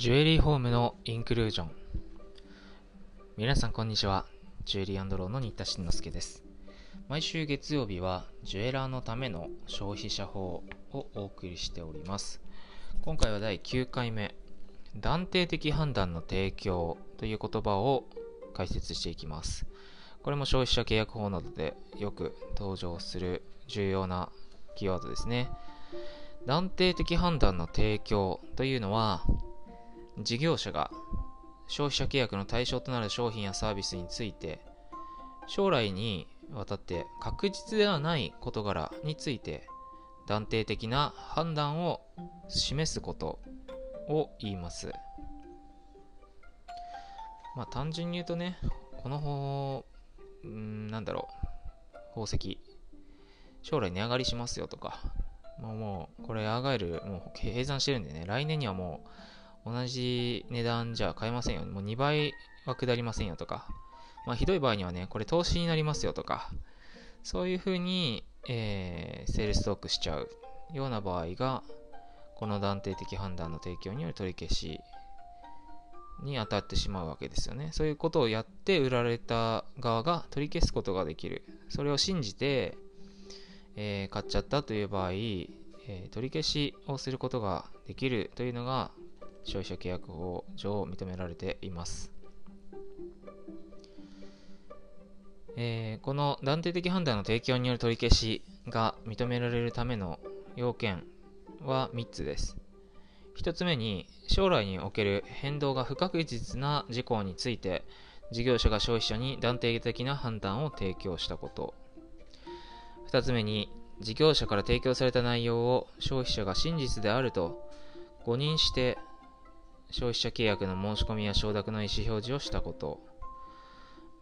ジュエリーホームのインクルージョン。皆さんこんにちは。ジュエリーローの新田慎之介です。毎週月曜日はジュエラーのための消費者法をお送りしております。今回は第9回目断定的判断の提供という言葉を解説していきます。これも消費者契約法などでよく登場する重要なキーワードですね。断定的判断の提供というのは事業者が消費者契約の対象となる商品やサービスについて将来にわたって確実ではない事柄について断定的な判断を示すことを言います。まあ単純に言うとね、この方、んなんだろう、宝石、将来値上がりしますよとか、もうもうこれアーガイルもう計算してるんでね、来年にはもう同じ値段じゃ買えませんよ。もう2倍は下りませんよとか、まあ、ひどい場合にはね、これ投資になりますよとか、そういうふうに、えー、セールストックしちゃうような場合が、この断定的判断の提供による取り消しに当たってしまうわけですよね。そういうことをやって売られた側が取り消すことができる。それを信じて、えー、買っちゃったという場合、えー、取り消しをすることができるというのが消費者契約法上認められています。えー、この断定的判断の提供による取り消しが認められるための要件は3つです。1つ目に将来における変動が不確実な事項について事業者が消費者に断定的な判断を提供したこと2つ目に事業者から提供された内容を消費者が真実であると誤認して消費者契約の申し込みや承諾の意思表示をしたこと。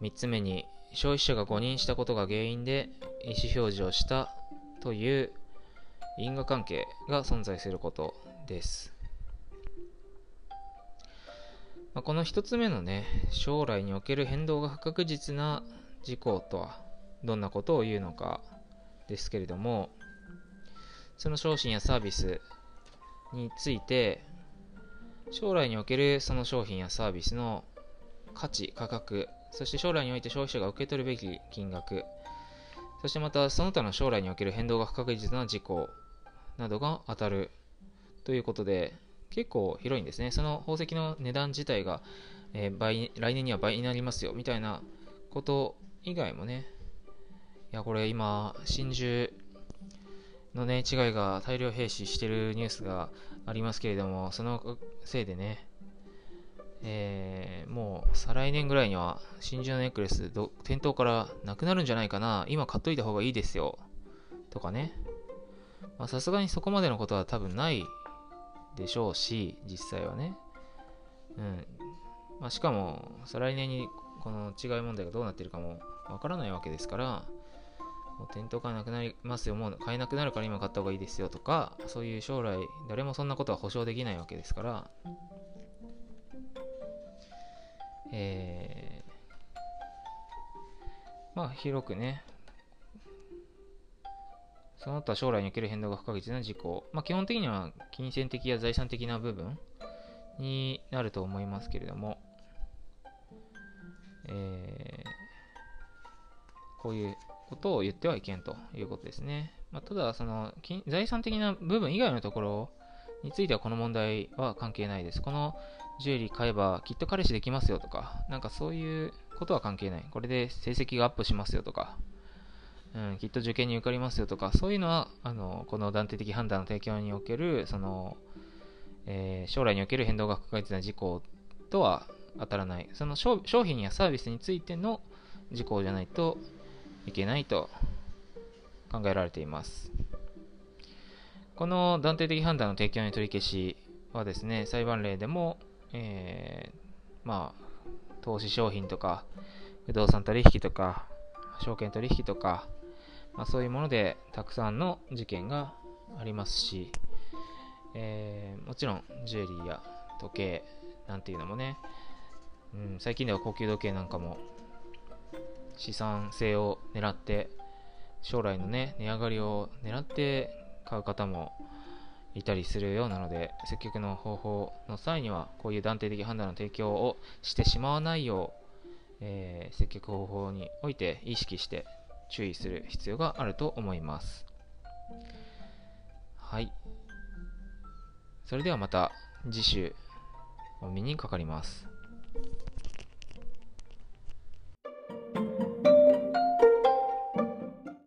3つ目に、消費者が誤認したことが原因で意思表示をしたという因果関係が存在することです。まあ、この1つ目のね、将来における変動が不確実な事項とはどんなことを言うのかですけれども、その商品やサービスについて将来におけるその商品やサービスの価値、価格、そして将来において消費者が受け取るべき金額、そしてまたその他の将来における変動が不確実な事項などが当たるということで、結構広いんですね。その宝石の値段自体が、えー、倍来年には倍になりますよみたいなこと以外もね、いや、これ今、真珠のね、違いが大量兵士してるニュースがありますけれども、そのせいでね、えー、もう再来年ぐらいには真珠のネックレス店頭からなくなるんじゃないかな、今買っといた方がいいですよ、とかね。さすがにそこまでのことは多分ないでしょうし、実際はね。うん。まあ、しかも、再来年にこの違い問題がどうなってるかもわからないわけですから、もう店頭からなくなりますよ、もう買えなくなるから今買った方がいいですよとか、そういう将来、誰もそんなことは保証できないわけですから、えー、まあ広くね、その他将来における変動が不確実な事項、まあ基本的には金銭的や財産的な部分になると思いますけれども、えー、こういうことを言ってはいけんということですね。まあ、ただ、その財産的な部分以外のところについてはこの問題は関係ないです。このジュエリー買えばきっと彼氏できますよとか、なんかそういうことは関係ない。これで成績がアップしますよとか、うん、きっと受験に受かりますよとか、そういうのは、あの、この断定的判断の提供における、その、えー、将来における変動が不確実な事項とは当たらない。その商品やサービスについての事項じゃないといけないと考えられています。この断定的判断の提供に取り消しはですね、裁判例でも、えー、まあ、投資商品とか、不動産取引とか、証券取引とか、まあ、そういうものでたくさんの事件がありますし、えー、もちろんジュエリーや時計なんていうのもね、うん、最近では高級時計なんかも資産性を狙って将来のね値上がりを狙って買う方もいたりするようなので接客の方法の際にはこういう断定的判断の提供をしてしまわないよう、えー、接客方法において意識して注意する必要があると思います。はい。それではまた次週お見にかかります。